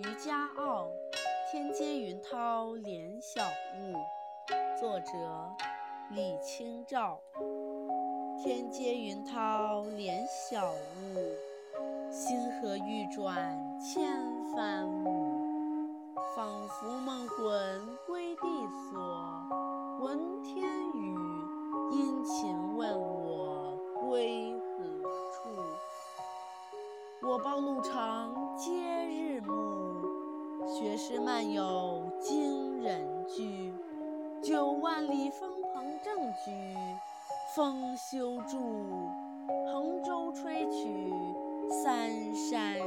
渔家傲，天接云涛连晓雾。作者：李清照。天接云涛连晓雾，星河欲转千帆舞。仿佛梦魂归地所，闻天语，殷勤问我归何处。我报路长皆，学诗漫有惊人句。九万里风鹏正举，风休住，横舟吹取三山。